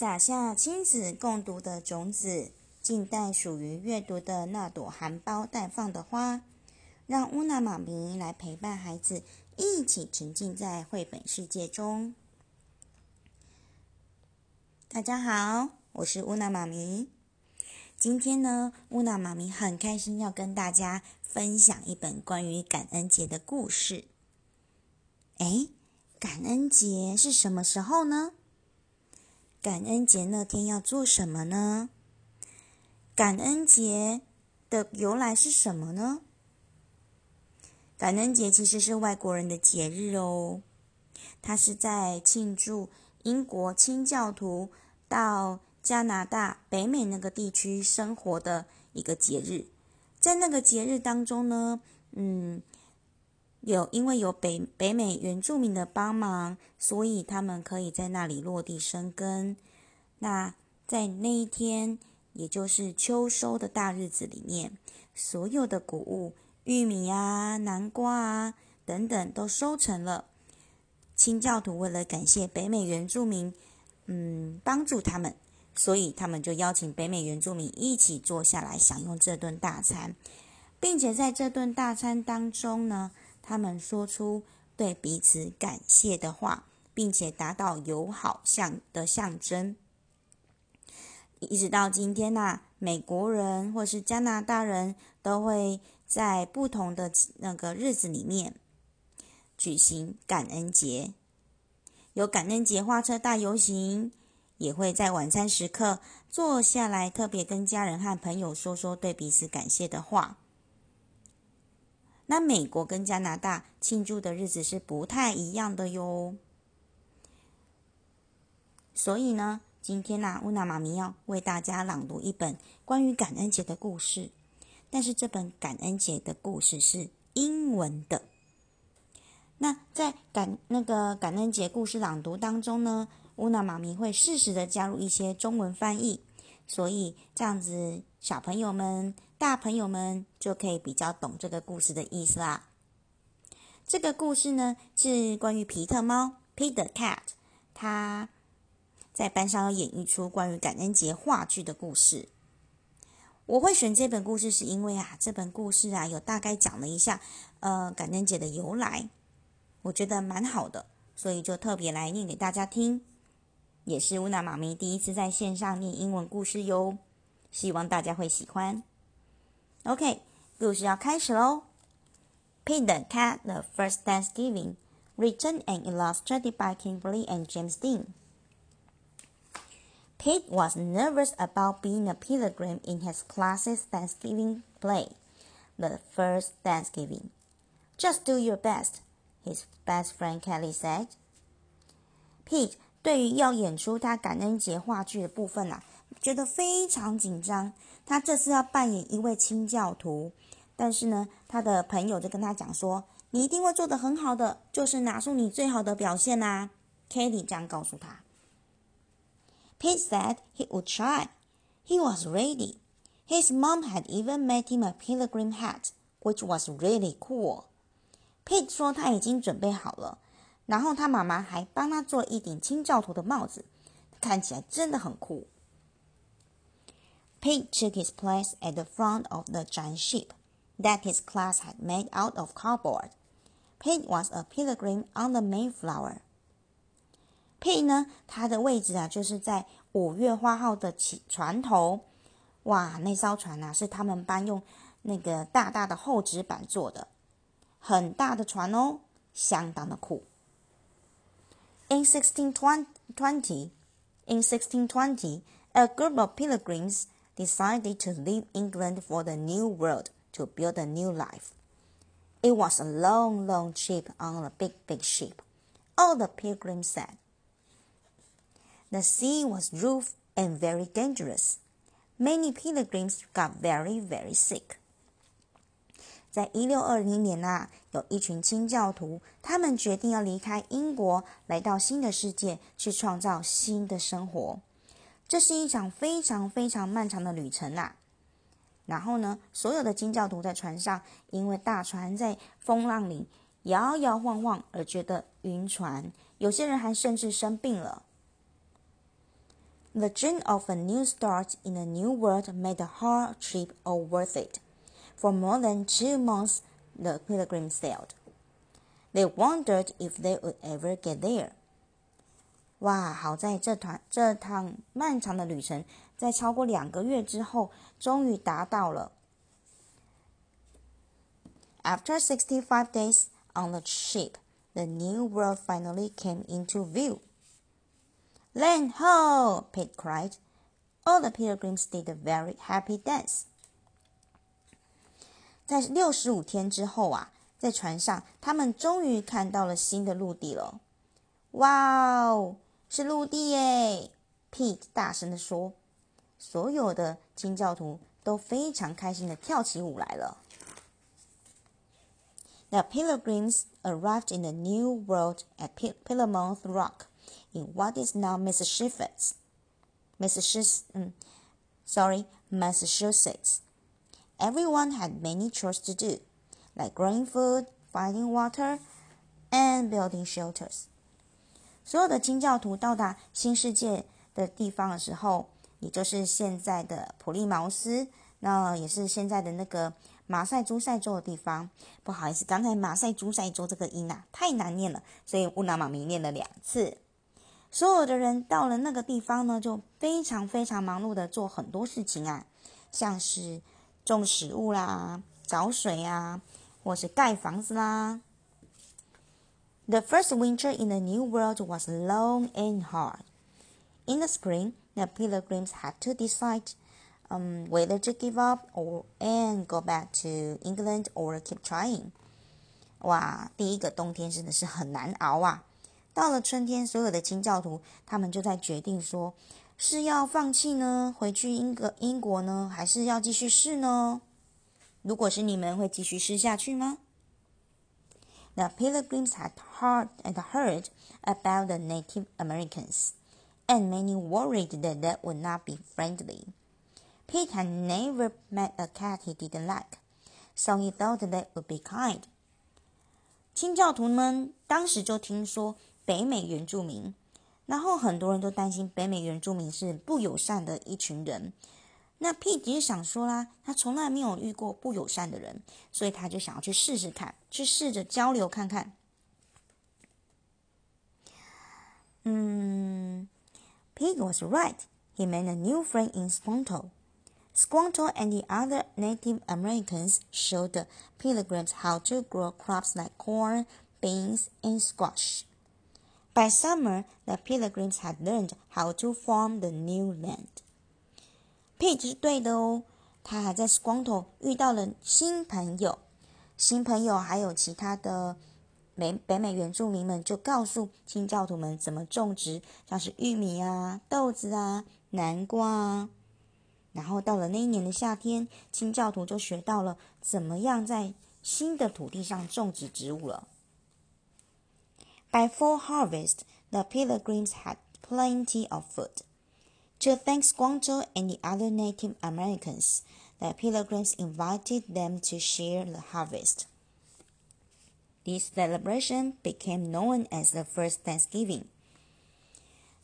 撒下亲子共读的种子，静待属于阅读的那朵含苞待放的花。让乌娜妈咪来陪伴孩子，一起沉浸在绘本世界中。大家好，我是乌娜妈咪。今天呢，乌娜妈咪很开心要跟大家分享一本关于感恩节的故事。哎，感恩节是什么时候呢？感恩节那天要做什么呢？感恩节的由来是什么呢？感恩节其实是外国人的节日哦，它是在庆祝英国清教徒到加拿大、北美那个地区生活的一个节日。在那个节日当中呢，嗯。有，因为有北北美原住民的帮忙，所以他们可以在那里落地生根。那在那一天，也就是秋收的大日子里面，所有的谷物，玉米啊、南瓜啊等等都收成了。清教徒为了感谢北美原住民，嗯，帮助他们，所以他们就邀请北美原住民一起坐下来享用这顿大餐，并且在这顿大餐当中呢。他们说出对彼此感谢的话，并且达到友好象的象征。一直到今天呐，美国人或是加拿大人都会在不同的那个日子里面举行感恩节，有感恩节花车大游行，也会在晚餐时刻坐下来，特别跟家人和朋友说说对彼此感谢的话。那美国跟加拿大庆祝的日子是不太一样的哟。所以呢，今天呢，乌娜妈咪要为大家朗读一本关于感恩节的故事。但是这本感恩节的故事是英文的。那在感那个感恩节故事朗读当中呢，乌娜妈咪会适时的加入一些中文翻译，所以这样子小朋友们。大朋友们就可以比较懂这个故事的意思啦。这个故事呢是关于皮特猫 （Peter Cat），他在班上要演绎出关于感恩节话剧的故事。我会选这本故事是因为啊，这本故事啊有大概讲了一下呃感恩节的由来，我觉得蛮好的，所以就特别来念给大家听。也是乌娜妈咪第一次在线上念英文故事哟，希望大家会喜欢。OK，故事要开始喽。Pete the Cat: The First Thanksgiving, written and illustrated by Kimberly and James Dean. Pete was nervous about being a pilgrim in his class's Thanksgiving play, the first Thanksgiving. Just do your best, his best friend Kelly said. Pete 对于要演出他感恩节话剧的部分啊，觉得非常紧张。他这次要扮演一位清教徒，但是呢，他的朋友就跟他讲说：“你一定会做得很好的，就是拿出你最好的表现啦。” Katie 这样告诉他。Pete said he would try. He was ready. His mom had even made him a pilgrim hat, which was really cool. Pete 说他已经准备好了，然后他妈妈还帮他做了一顶清教徒的帽子，看起来真的很酷。Pete took his place at the front of the giant ship that his class had made out of cardboard. Pete was a pilgrim on the Mayflower. Pete 呢，他的位置啊，就是在五月花号的起船头。哇，那艘船啊，是他们班用那个大大的厚纸板做的，很大的船哦，相当的酷。In 1620, in 1620, a group of pilgrims decided to leave England for the New World to build a new life. It was a long, long trip on a big, big ship, all the pilgrims said. The sea was rough and very dangerous. Many pilgrims got very, very sick. 在一六二零年啊，有一群清教徒，他们决定要离开英国，来到新的世界，去创造新的生活。这是一场非常非常漫长的旅程呐。然后呢，所有的清教徒在船上，因为大船在风浪里摇摇晃晃而觉得晕船，有些人还甚至生病了。The dream of a new start in a new world made the hard trip all worth it. For more than two months, the pilgrims sailed. They wondered if they would ever get there. 哇，好在这团这趟漫长的旅程，在超过两个月之后，终于达到了。After sixty-five days on the ship, the new world finally came into view. Land ho! Pete cried. All the pilgrims did a very happy dance. 在六十五天之后啊，在船上，他们终于看到了新的陆地了。哇哦，是陆地耶！Pete 大声地说。所有的清教徒都非常开心的跳起舞来了。The pilgrims arrived in the New World at Pillarmouth Rock in what is now Massachusetts. Massachusetts, um, sorry, Massachusetts. Everyone had many chores to do, like growing food, finding water, and building shelters. 所有的清教徒到达新世界的地方的时候，也就是现在的普利茅斯，那也是现在的那个马赛诸塞州的地方。不好意思，刚才马赛诸塞州这个音啊太难念了，所以乌拉玛米念了两次。所有的人到了那个地方呢，就非常非常忙碌的做很多事情啊，像是种食物啦、找水啊，或是盖房子啦。The first winter in the New World was long and hard. In the spring, the pilgrims had to decide um, whether to give up or and go back to England or keep trying. 哇，第一个冬天真的是很难熬啊！到了春天，所有的清教徒他们就在决定说，是要放弃呢，回去英格英国呢，还是要继续试呢？如果是你们，会继续试下去吗？The pilgrims had heard and heard about the Native Americans and many worried that that would not be friendly. Pete had never met a cat he didn't like, so he thought that would be kind. 清教徒们当时就听说北美原住民，然后很多人都担心北美原住民是不友善的一群人。那 Pete 就想说啦，他从来没有遇过不友善的人，所以他就想要去试试看，去试着交流看看。嗯。Pig was right. He made a new friend in Squanto. Squanto and the other Native Americans showed the pilgrims how to grow crops like corn, beans, and squash. By summer, the pilgrims had learned how to farm the new land. Pete 是对的哦，他还在 Squanto 遇到了新朋友，新朋友还有其他的美北美原住民们就告诉清教徒们怎么种植，像是玉米啊、豆子啊、南瓜啊。然后到了那一年的夏天，清教徒就学到了怎么样在新的土地上种植植物了。By fall harvest, the pilgrims had plenty of food. To thank Squanto and the other Native Americans, the pilgrims invited them to share the harvest. This celebration became known as the first Thanksgiving.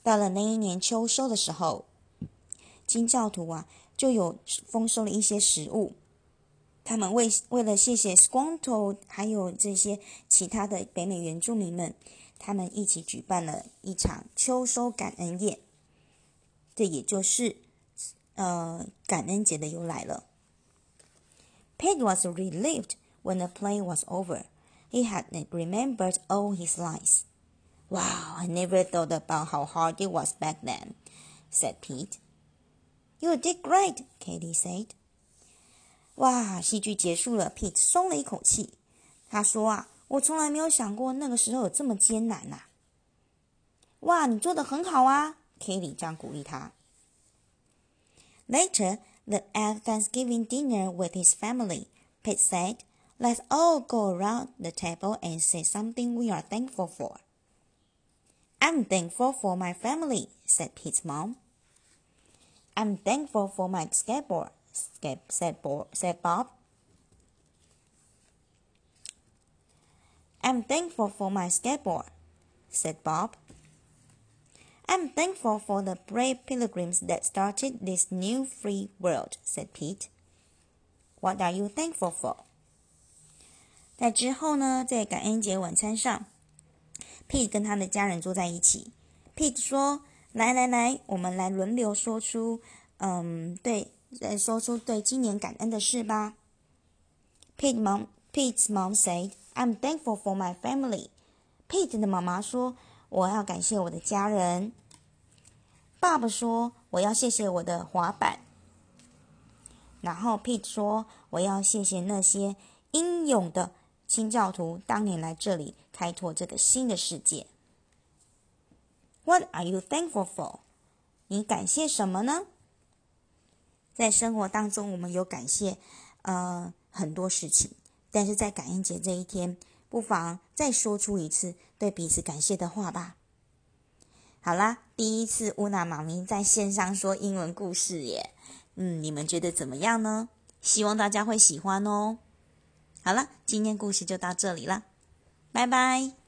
到了那一年秋收的时候，金教徒啊就有丰收了一些食物。 他们为为了谢谢 Squanto 还有这些其他的北美原住民们，他们一起举办了一场秋收感恩宴。这也就是呃感恩节的由来了。Peg was relieved when the play was over. He had remembered all his lies. Wow, I never thought about how hard it was back then, said Pete. You did great, Katie said. 哇，戏剧结束了，Pete 松了一口气。他说啊，我从来没有想过那个时候有这么艰难呐、啊。哇，你做的很好啊，Katie 这样鼓励他。Later, the at Thanksgiving dinner with his family, Pete said. Let's all go around the table and say something we are thankful for. I'm thankful for my family, said Pete's mom. I'm thankful for my skateboard, said, said Bob. I'm thankful for my skateboard, said Bob. I'm thankful for the brave pilgrims that started this new free world, said Pete. What are you thankful for? 在之后呢，在感恩节晚餐上，Pete 跟他的家人坐在一起。Pete 说：“来来来，我们来轮流说出，嗯，对， 来说出对今年感恩的事吧。” Pete mom, Pete's mom said, "I'm thankful for my family." Pete 的妈妈说：“我要感谢我的家人。”爸爸说：“我要谢谢我的滑板。”然后 Pete 说：“我要谢谢那些英勇的清教徒，当年来这里开拓这个新的世界。” What are you thankful for？你感谢什么呢？在生活当中，我们有感谢呃很多事情，但是在感恩节这一天，不妨再说出一次对彼此感谢的话吧。好啦，第一次乌娜妈咪在线上说英文故事耶，嗯，你们觉得怎么样呢？希望大家会喜欢哦。好了，今天故事就到这里了，拜拜。